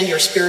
expand your spiritual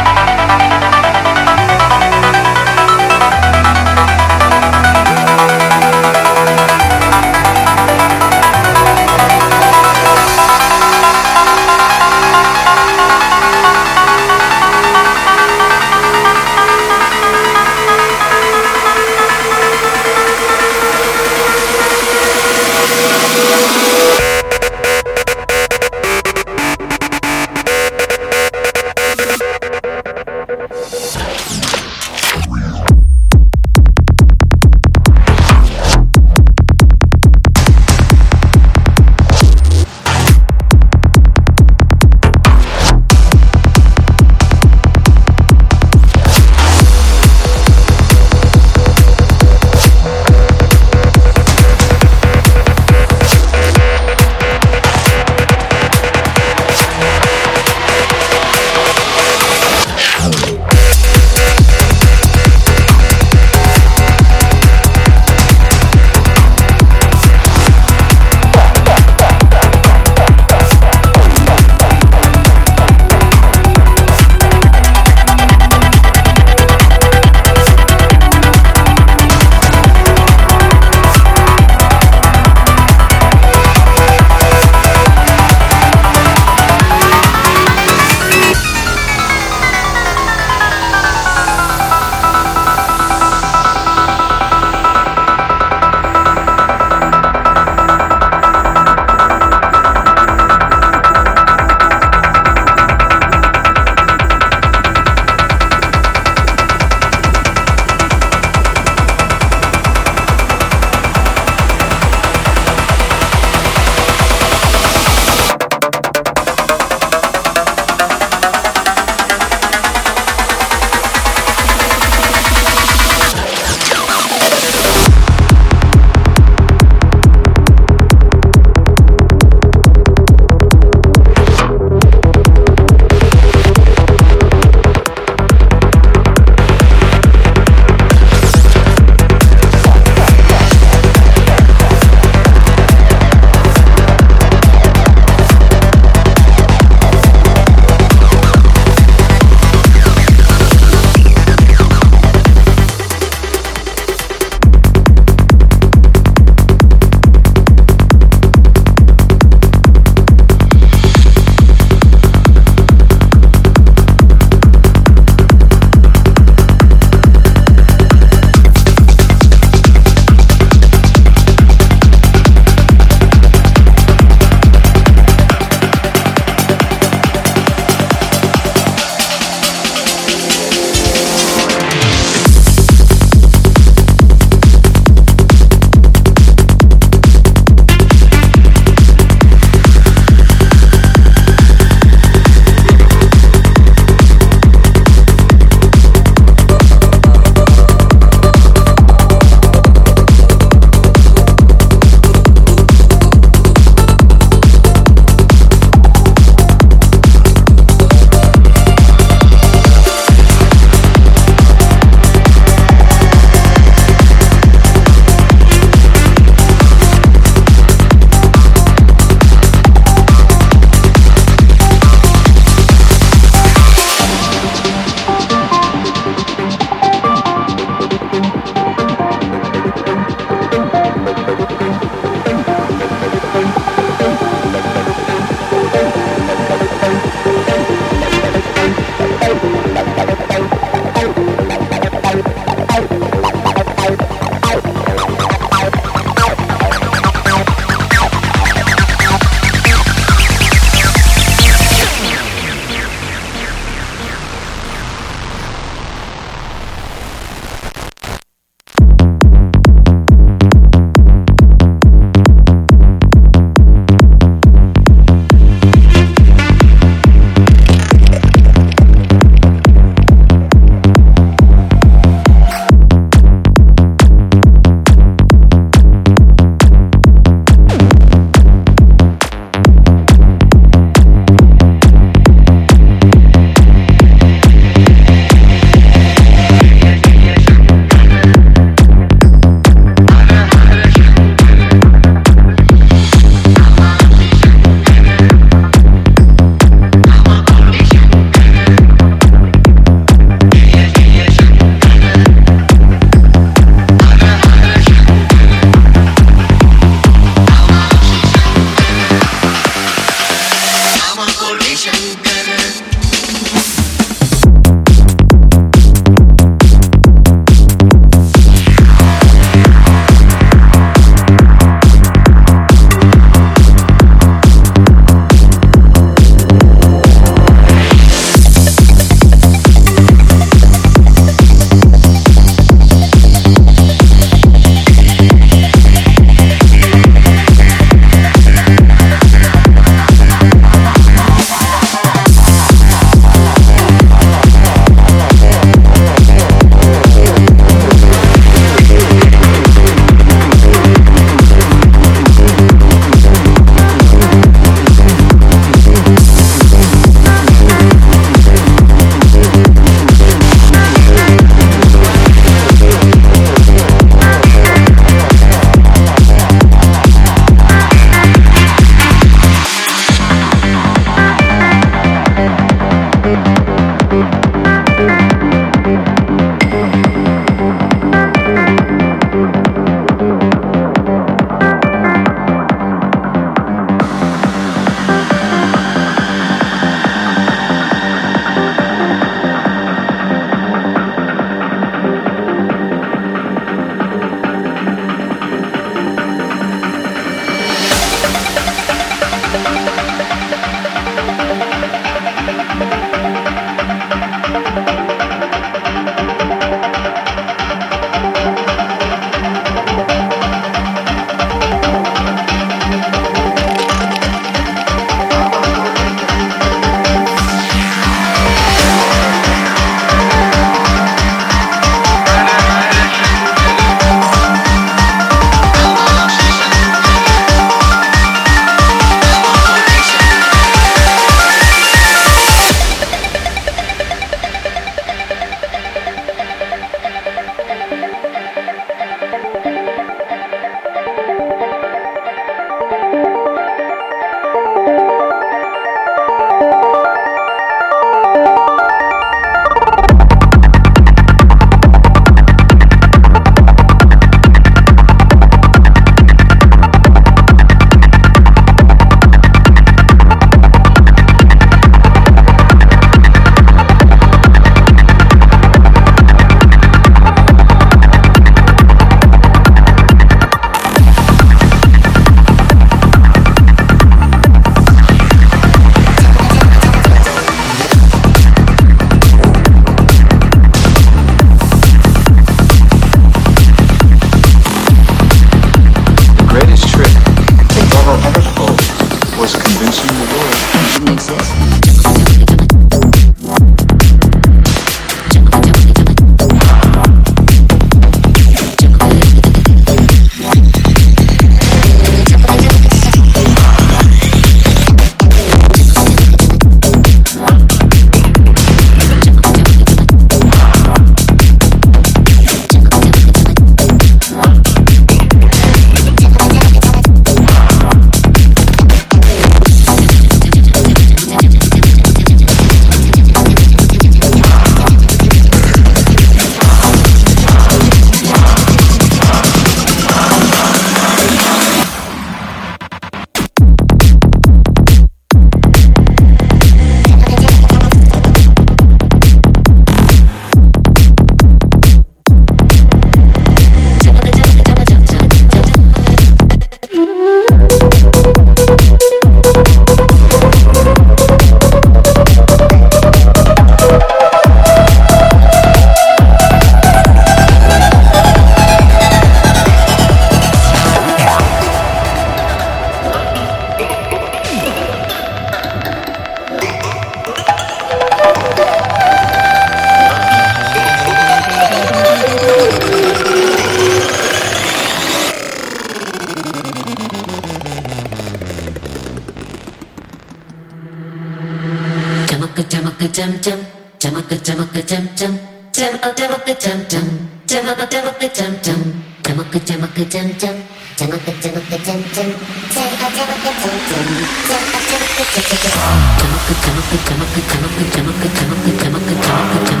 dum dum, jamaka jamaka dum dum, jamaka jamaka dum dum, jamaka jamaka dum dum, jamaka jamaka dum dum, jamaka jamaka dum dum, jamaka jamaka dum dum, jamaka jamaka dum dum, jamaka jamaka jamaka jamaka jamaka jamaka jamaka jamaka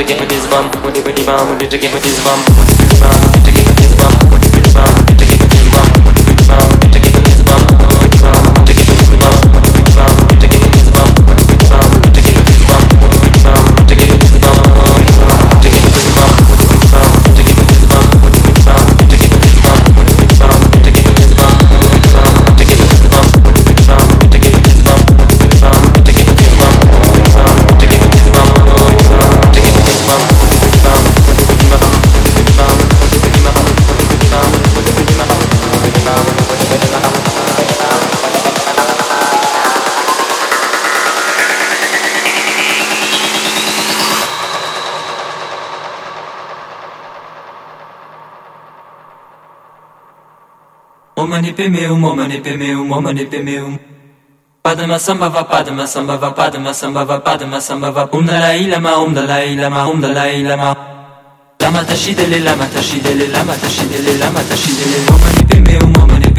to get with this bum, with this bum, with the get with this bum, with the bum, with the get with this bum, with bum, with pemeum, omani pemeum, omani pemeum. Padma sambhava, padma sambhava, padma sambhava, padma sambhava. Om dalai lama, om dalai lama, om dalai lama. Lama tashidele, lama tashidele, lama tashidele, lama tashidele. Omani pemeum, omani